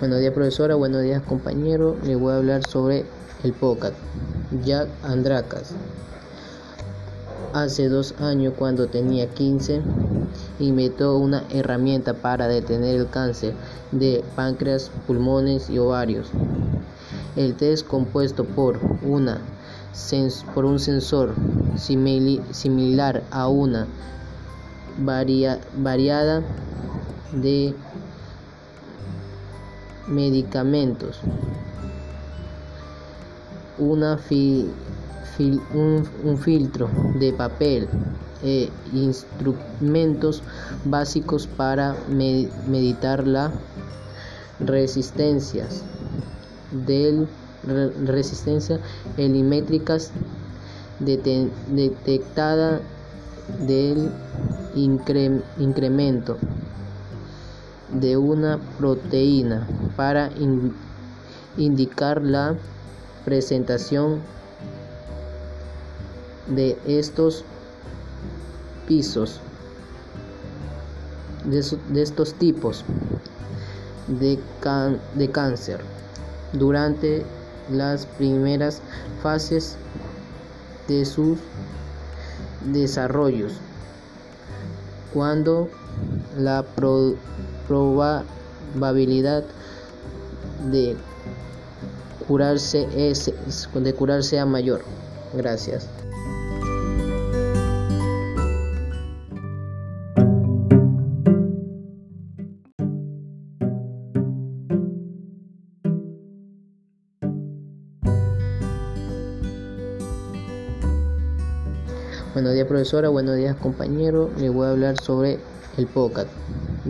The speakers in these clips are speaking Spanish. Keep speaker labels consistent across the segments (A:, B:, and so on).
A: Buenos días profesora, buenos días compañero. Le voy a hablar sobre el podcast. Jack Andracas. Hace dos años cuando tenía 15 inventó una herramienta para detener el cáncer de páncreas, pulmones y ovarios. El test compuesto por, una, por un sensor similar a una variada de medicamentos, una un, filtro de papel e instrumentos básicos para meditar las resistencias del resistencia elimétricas detectada del incremento de una proteína para indicar la presentación de estos pisos de, estos tipos de, de cáncer. Durante las primeras fases de sus desarrollos cuando la probabilidad de curarse es de curarse a mayor. Gracias. Buenos días profesora, buenos días compañero. Le voy a hablar sobre el podcast.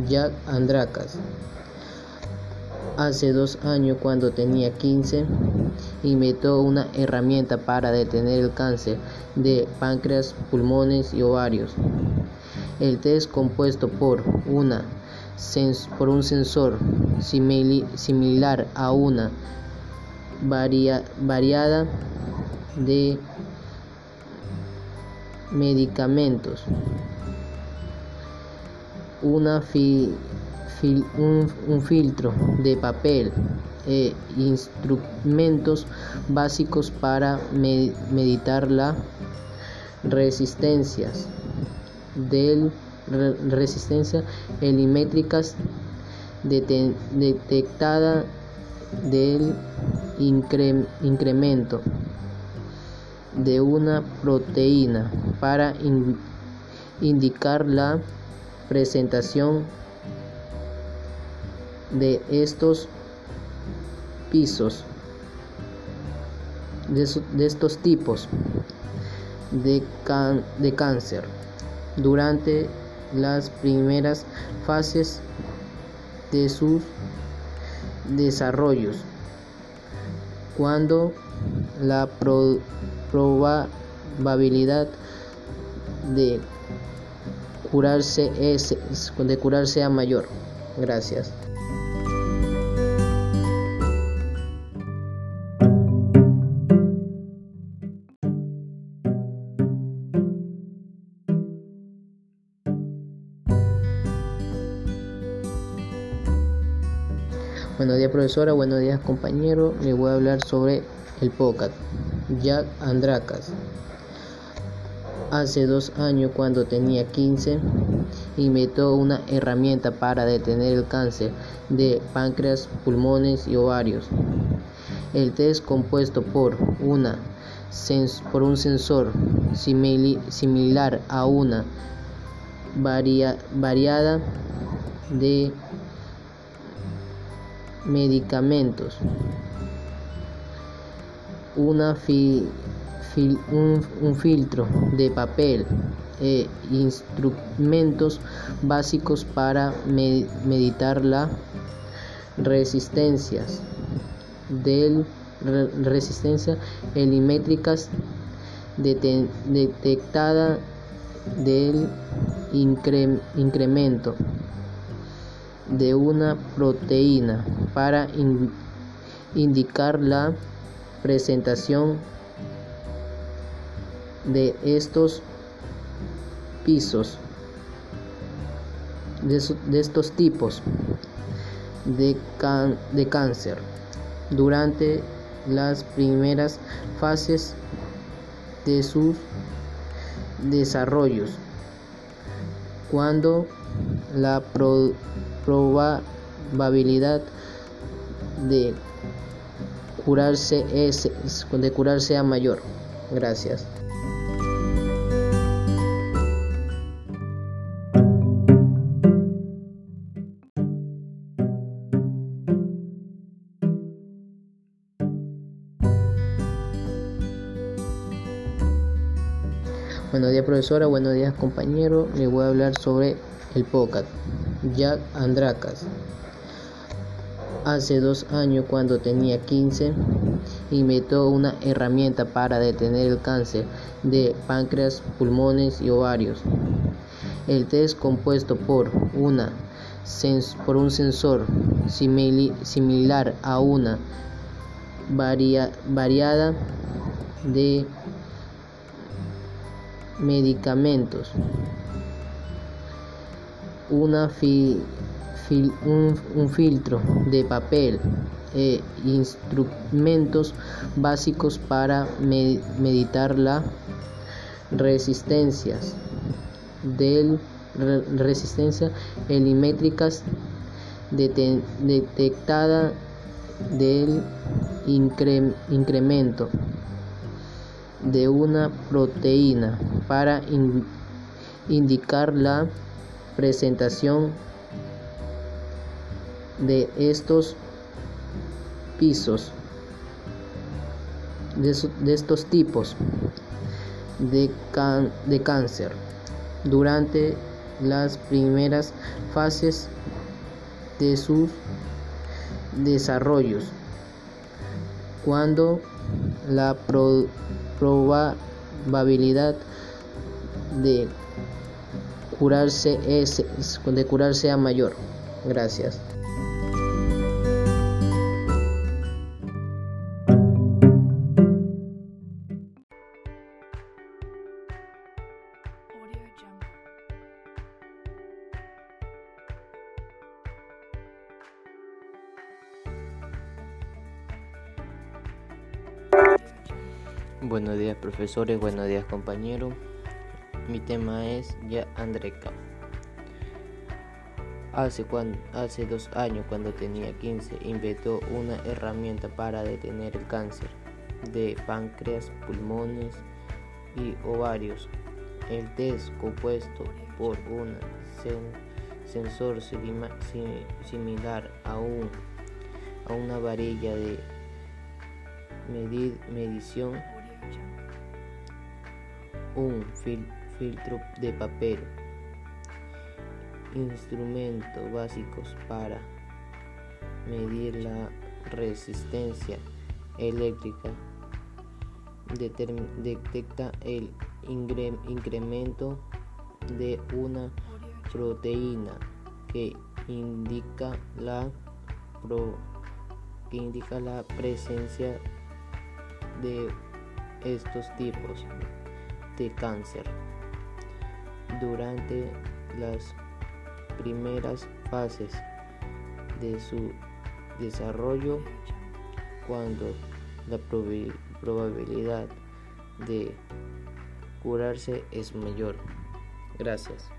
A: Jack Andracas. Hace dos años cuando tenía 15 inventó una herramienta para detener el cáncer de páncreas, pulmones y ovarios. El test compuesto por, una, por un sensor similar a una variada de medicamentos, una un, filtro de papel e instrumentos básicos para meditar las resistencias del resistencia elimétricas detectada del incremento de una proteína para indicar la presentación de estos pisos de, estos tipos de, de cáncer. Durante las primeras fases de sus desarrollos cuando la probabilidad de curarse es de curarse a mayor. Gracias. Buenos días profesora, buenos días compañero. Le voy a hablar sobre el podcast. Jack Andracas. Hace dos años cuando tenía 15 inventó una herramienta para detener el cáncer de páncreas, pulmones y ovarios. El test compuesto por, una, por un sensor similar a una variada de medicamentos, una un, filtro de papel e instrumentos básicos para meditar las resistencias del resistencia elimétricas detectada del incremento de una proteína para indicar la presentación de estos pisos de, estos tipos de, de cáncer durante las primeras fases de sus desarrollos, cuando la probabilidad de curarse es de curarse sea mayor. Gracias. Buenos días profesora, buenos días compañero. Le voy a hablar sobre el POCAT. Jack Andracas. Hace dos años, cuando tenía 15, inventó una herramienta para detener el cáncer de páncreas, pulmones y ovarios. El test compuesto por, una, por un sensor similar a una variada de medicamentos, una un, filtro de papel e instrumentos básicos para meditar las resistencias del resistencia elimétricas detectada del incremento de una proteína para indicar la presentación de estos pisos de, estos tipos de, de cáncer. Durante las primeras fases de sus desarrollos cuando la probabilidad de curarse es de curarse sea mayor. Gracias. Buenos días profesores, buenos días compañeros. Mi tema es ya Andreca. Hace, hace dos años, cuando tenía 15, inventó una herramienta para detener el cáncer de páncreas, pulmones y ovarios. El test compuesto por un sensor similar a, un, a una varilla de medición un filtro de papel, instrumentos básicos para medir la resistencia eléctrica, detecta el incremento de una proteína que indica la que indica la presencia de estos tipos de cáncer durante las primeras fases de su desarrollo cuando la probabilidad de curarse es mayor. Gracias.